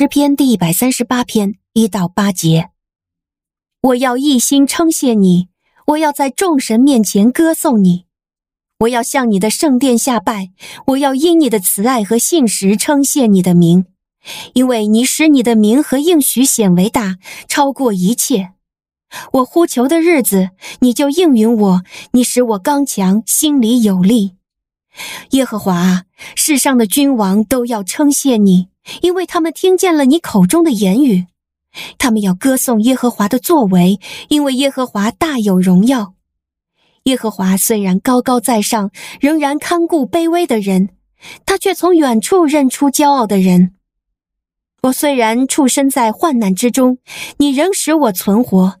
诗篇第一百三十八篇一到八节。我要一心称谢你，我要在众神面前歌颂你，我要向你的圣殿下拜，我要因你的慈爱和信实称谢你的名，因为你使你的名和应许显为大，超过一切。我呼求的日子，你就应允我；你使我刚强，心里有力。耶和华啊，世上的君王都要称谢你，因为他们听见了你口中的言语。他们要歌颂耶和华的作为，因为耶和华大有荣耀。耶和华虽然高高在上，仍然看顾卑微的人，他却从远处认出骄傲的人。我虽然处身在患难之中，你仍使我存活。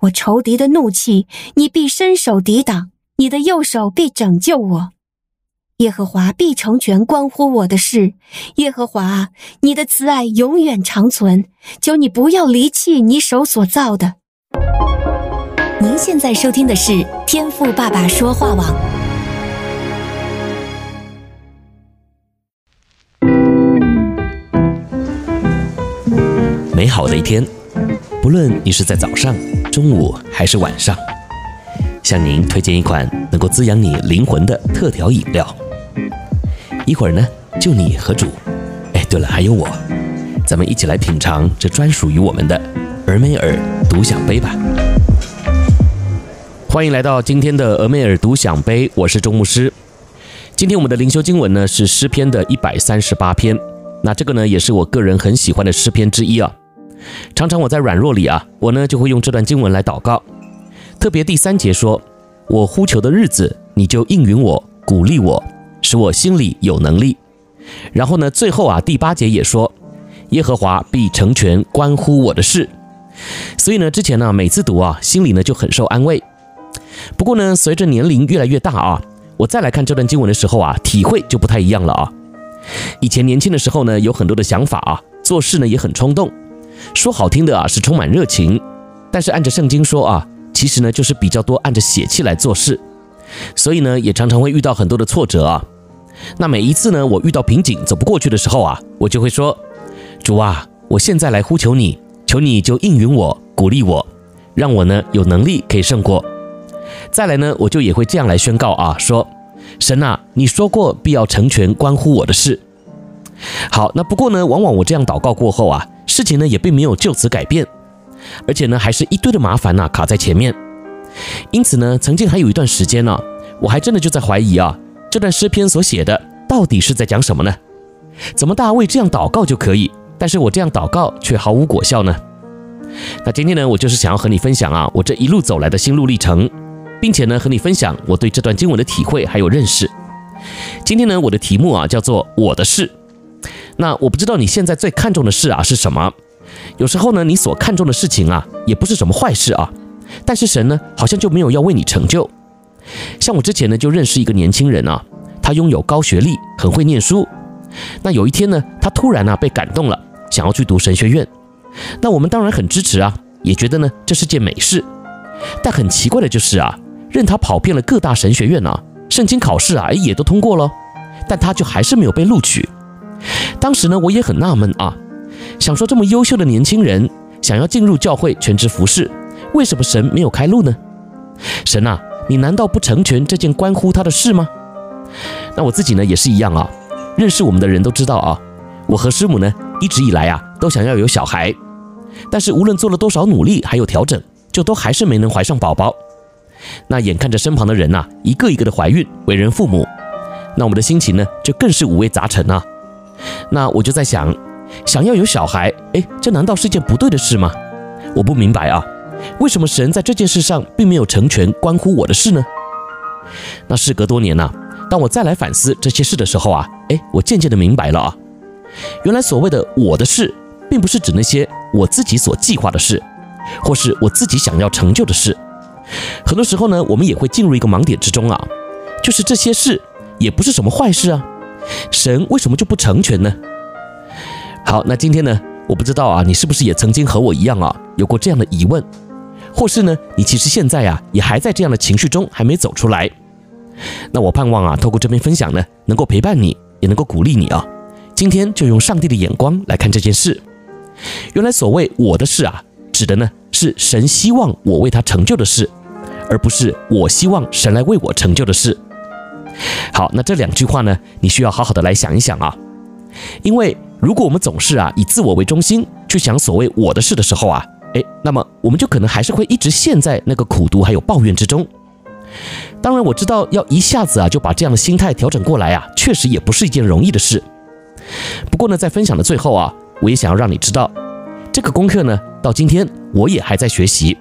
我仇敌的怒气，你必伸手抵挡；你的右手必拯救我。耶和华必成全关乎我的事。耶和华，你的慈爱永远长存，求你不要离弃你手所造的。您现在收听的是天赋爸爸说话网。美好的一天，不论你是在早上、中午还是晚上，向您推荐一款能够滋养你灵魂的特调饮料。一会儿呢，就你和主，哎，对了，还有我，咱们一起来品尝这专属于我们的俄梅尔独享杯吧。欢迎来到今天的俄梅尔独享杯，我是周牧师。今天我们的灵修经文呢是诗篇的一百三十八篇，那这个呢也是我个人很喜欢的诗篇之一啊。常常我在软弱里啊，我呢就会用这段经文来祷告，特别第三节说：“我呼求的日子，你就应允我，鼓励我。”使我心里有能力，然后呢，最后啊，第八节也说，耶和华必成全关乎我的事。所以呢，之前呢，每次读啊，心里呢就很受安慰。不过呢，随着年龄越来越大啊，我再来看这段经文的时候啊，体会就不太一样了啊。以前年轻的时候呢，有很多的想法啊，做事呢也很冲动，说好听的啊是充满热情，但是按着圣经说啊，其实呢就是比较多按着血气来做事，所以呢，也常常会遇到很多的挫折啊。那每一次呢，我遇到瓶颈走不过去的时候啊，我就会说：“主啊，我现在来呼求你，求你就应允我，鼓励我，让我呢有能力可以胜过。”再来呢，我就也会这样来宣告啊，说：“神啊，你说过必要成全关乎我的事。”好，那不过呢，往往我这样祷告过后啊，事情呢也并没有就此改变，而且呢还是一堆的麻烦呐卡在前面。因此呢，曾经还有一段时间呢，我还真的就在怀疑啊。这段诗篇所写的到底是在讲什么呢？怎么大卫这样祷告就可以，但是我这样祷告却毫无果效呢？那今天呢，我就是想要和你分享啊，我这一路走来的心路历程，并且呢，和你分享我对这段经文的体会还有认识。今天呢，我的题目啊叫做我的事。那我不知道你现在最看重的事啊是什么？有时候呢，你所看重的事情啊，也不是什么坏事啊，但是神呢，好像就没有要为你成就。像我之前呢，就认识一个年轻人啊，他拥有高学历，很会念书。那有一天呢，他突然呢被感动了，想要去读神学院。那我们当然很支持啊，也觉得呢这是件美事。但很奇怪的就是啊，任他跑遍了各大神学院啊，圣经考试啊，也都通过了，但他就还是没有被录取。当时呢，我也很纳闷啊，想说这么优秀的年轻人，想要进入教会全职服侍，为什么神没有开路呢？神啊！你难道不成全这件关乎他的事吗？那我自己呢也是一样啊。认识我们的人都知道啊，我和师母呢一直以来啊都想要有小孩，但是无论做了多少努力还有调整，就都还是没能怀上宝宝。那眼看着身旁的人呐一个一个的怀孕为人父母，那我们的心情呢就更是五味杂陈啊。那我就在想，想要有小孩，哎，这难道是件不对的事吗？我不明白啊。为什么神在这件事上并没有成全关乎我的事呢？那事隔多年呐、当我再来反思这些事的时候啊，哎，我渐渐的明白了啊，原来所谓的我的事，并不是指那些我自己所计划的事，或是我自己想要成就的事。很多时候呢，我们也会进入一个盲点之中啊，就是这些事也不是什么坏事啊，神为什么就不成全呢？好，那今天呢，我不知道啊，你是不是也曾经和我一样啊，有过这样的疑问？或是呢，你其实现在呀，也还在这样的情绪中，还没走出来。那我盼望啊，透过这篇分享呢，能够陪伴你，也能够鼓励你啊。今天就用上帝的眼光来看这件事，原来所谓我的事啊，指的呢是神希望我为他成就的事，而不是我希望神来为我成就的事。好，那这两句话呢，你需要好好的来想一想啊，因为如果我们总是啊以自我为中心去想所谓我的事的时候啊，诶，那么我们就可能还是会一直陷在那个苦毒还有抱怨之中。当然，我知道要一下子啊就把这样的心态调整过来啊，确实也不是一件容易的事。不过呢，在分享的最后啊，我也想要让你知道，这个功课呢，到今天我也还在学习，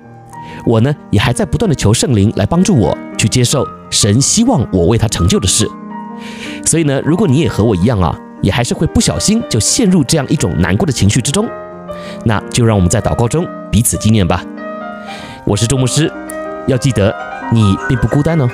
我呢也还在不断的求圣灵来帮助我去接受神希望我为他成就的事。所以呢，如果你也和我一样啊，也还是会不小心就陷入这样一种难过的情绪之中，那就让我们在祷告中彼此纪念吧。我是周牧师，要记得。你并不孤单哦。